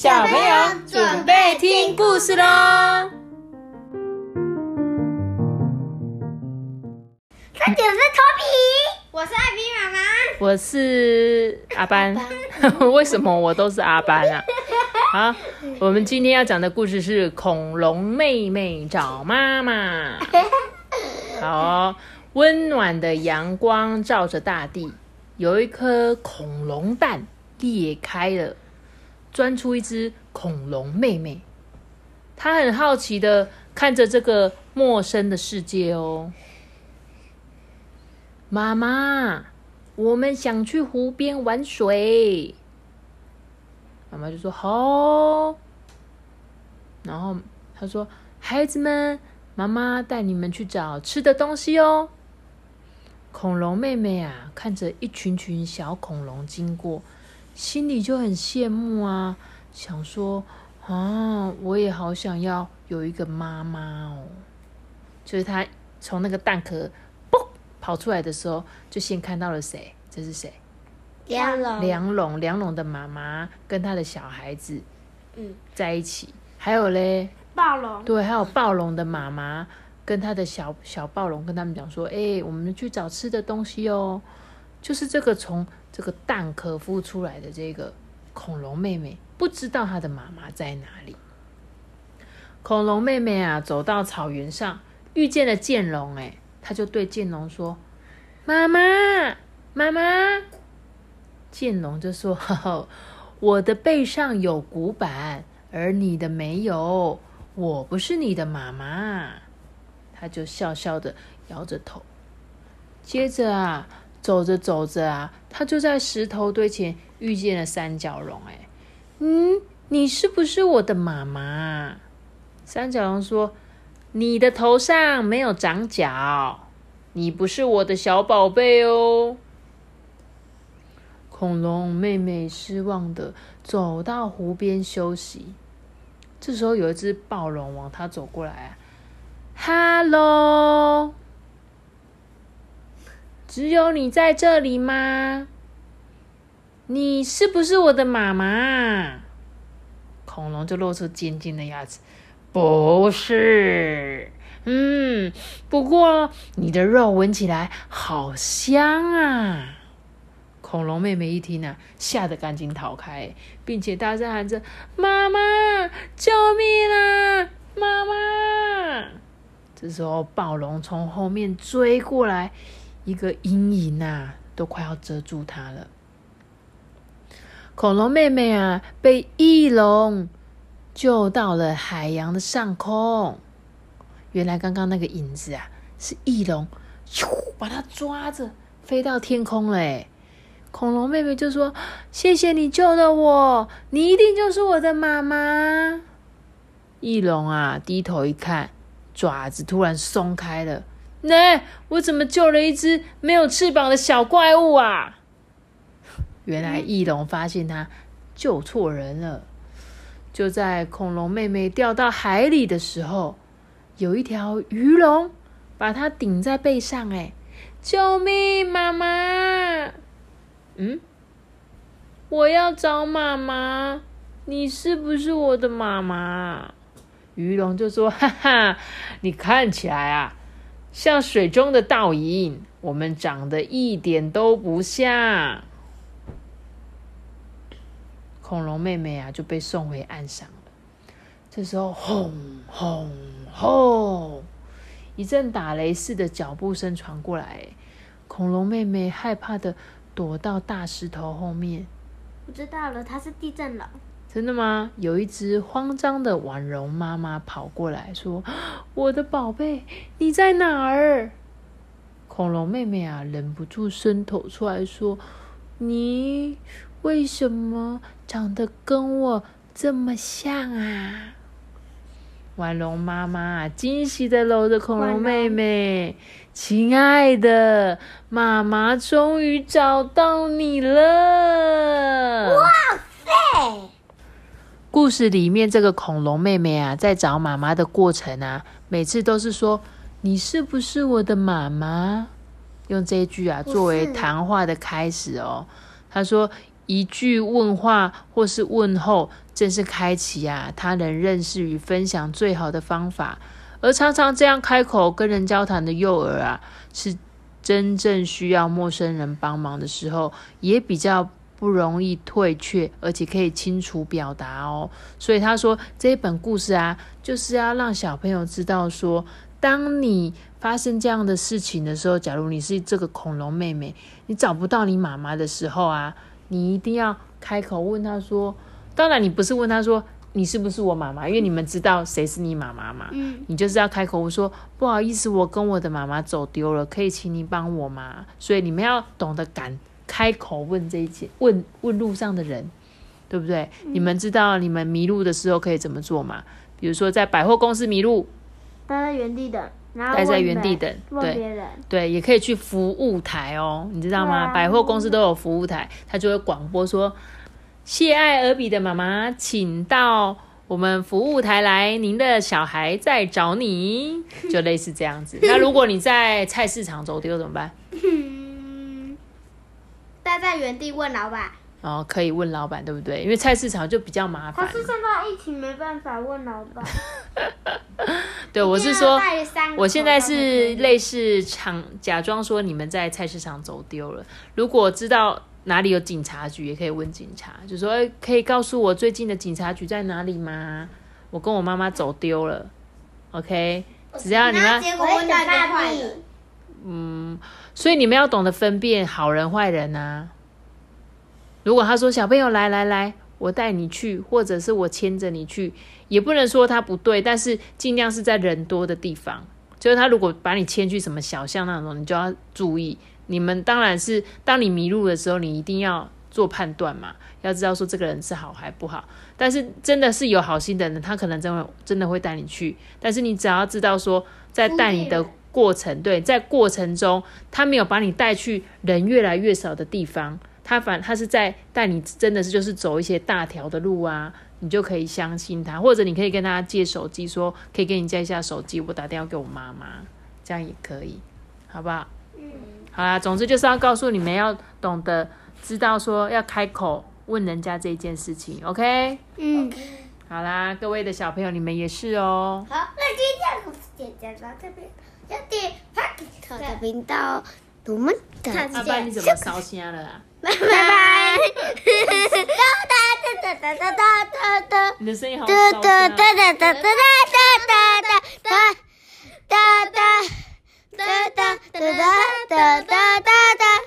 小朋友准备听故事喽！快点是托比，我是艾比妈妈，我是阿班。为什么我都是阿班啊？好，我们今天要讲的故事是《恐龙妹妹找妈妈》。好哦，温暖的阳光照着大地，有一颗恐龙蛋裂开了，钻出一只恐龙妹妹。她很好奇的看着这个陌生的世界哦。妈妈，我们想去湖边玩水。妈妈就说好。然后她说：“孩子们，妈妈带你们去找吃的东西哦。”恐龙妹妹啊，看着一群群小恐龙经过，心里就很羡慕啊，想说：“啊，我也好想要有一个妈妈哦。”就是他从那个蛋壳嘣跑出来的时候，就先看到了谁？这是谁？梁龙，梁龙，梁龙的妈妈跟他的小孩子嗯，在一起，还有嘞，暴龙，对，还有暴龙的妈妈跟他的小小暴龙跟他们讲说，哎、我们去找吃的东西哦。就是这个从这个蛋壳孵出来的这个恐龙妹妹，不知道她的妈妈在哪里。恐龙妹妹啊，走到草原上，遇见了剑龙，哎，她就对剑龙说：“妈妈，妈妈。”剑龙就说：“ 呵呵我的背上有骨板，而你的没有。我不是你的妈妈。”他就笑笑的摇着头。接着啊，走着走着啊，他就在石头堆前遇见了三角龙。哎，嗯，你是不是我的妈妈？三角龙说：“你的头上没有长角，你不是我的小宝贝哦。”恐龙妹妹失望的走到湖边休息。这时候，有一只暴龙往她走过来啊，“Hello，只有你在这里吗？你是不是我的妈妈？”恐龙就露出尖尖的牙齿，“不是，嗯，不过你的肉闻起来好香啊。”恐龙妹妹一听啊，吓得赶紧逃开，并且大声喊着：“妈妈，救命啊！妈妈！”这时候，暴龙从后面追过来，一个阴影啊，都快要遮住它了。恐龙妹妹啊，被翼龙救到了海洋的上空。原来，刚刚那个影子啊，是翼龙，把它抓着飞到天空了。恐龙妹妹就说：“谢谢你救了我，你一定就是我的妈妈。”翼龙啊，低头一看，爪子突然松开了。那、我怎么救了一只没有翅膀的小怪物啊？原来翼龙发现他救错人了。就在恐龙妹妹掉到海里的时候，有一条鱼龙把它顶在背上。哎，救命，妈妈！嗯，我要找妈妈，你是不是我的妈妈？鱼龙就说：“哈哈，你看起来啊，像水中的倒影，我们长得一点都不像。”恐龙妹妹啊，就被送回岸上了。这时候，轰轰轰，一阵打雷似的脚步声传过来，恐龙妹妹害怕的。躲到大石头后面。我知道了，它是地震了。真的吗？有一只慌张的婉容妈妈跑过来说：“我的宝贝，你在哪儿？”恐龙妹妹啊，忍不住伸头出来说：“你为什么长得跟我这么像啊？”婉容妈妈惊喜的搂着恐龙妹妹。亲爱的妈妈，终于找到你了！哇塞！故事里面这个恐龙妹妹啊，在找妈妈的过程啊，每次都是说：“你是不是我的妈妈？”用这一句啊作为谈话的开始哦。她说：“一句问话或是问候，正是开启啊他人认识与分享最好的方法。而常常这样开口跟人交谈的幼儿啊，是真正需要陌生人帮忙的时候，也比较不容易退却，而且可以清楚表达哦。所以他说这一本故事啊，就是要让小朋友知道说，当你发生这样的事情的时候，假如你是这个恐龙妹妹，你找不到你妈妈的时候啊，你一定要开口问她说，当然你不是问她说。你是不是我妈妈？因为你们知道谁是你妈妈嘛？嗯，你就是要开口说不好意思，我跟我的妈妈走丢了，可以请你帮我吗？所以你们要懂得敢开口问这一些，问问路上的人，对不对？你们知道你们迷路的时候可以怎么做吗？比如说在百货公司迷路，待在原地等，然后待在原地等对问别人。对，也可以去服务台哦，你知道吗？啊百货公司都有服务台，他就会广播说：“谢爱尔比的妈妈，请到我们服务台来，您的小孩在找你。”就类似这样子。那如果你在菜市场走丢怎么办？原地问老板。哦，可以问老板，对不对？因为菜市场就比较麻烦。可是现在疫情没办法问老板。对，我是说我现在是类似场假装说你们在菜市场走丢了，如果知道哪里有警察局，也可以问警察，就说、哎可以告诉我最近的警察局在哪里吗？我跟我妈妈走丢了，OK，只要你们，结果问到一个坏我人。嗯，所以你们要懂得分辨好人坏人啊。如果他说小朋友来来来，我带你去，或者是我牵着你去，也不能说他不对，但是尽量是在人多的地方。就是他如果把你牵去什么小巷那种，你就要注意。你们当然是当你迷路的时候，你一定要做判断嘛，要知道说这个人是好还不好。但是真的是有好心的人，他可能真的真的会带你去。但是你只要知道说，在带你的过程，对，在过程中他没有把你带去人越来越少的地方，他反他是在带你真的是就是走一些大条的路啊，你就可以相信他，或者你可以跟他借手机说，可以给你借一下手机，我打电话给我妈妈，这样也可以，好不好？嗯，好啦，总之就是要告诉你们要懂得知道说要开口问人家这件事情，OK？嗯，好啦，各位的小朋友，你们也是哦。好，那今天的故事就讲到这边，要点 p a k 特的频道，我们的看阿爸，你怎么烧香了啊？拜拜。哒哒哒哒哒哒哒哒。你的声音好哒哒哒声啊。哒哒哒哒哒哒哒哒哒哒哒哒哒哒哒哒哒哒哒。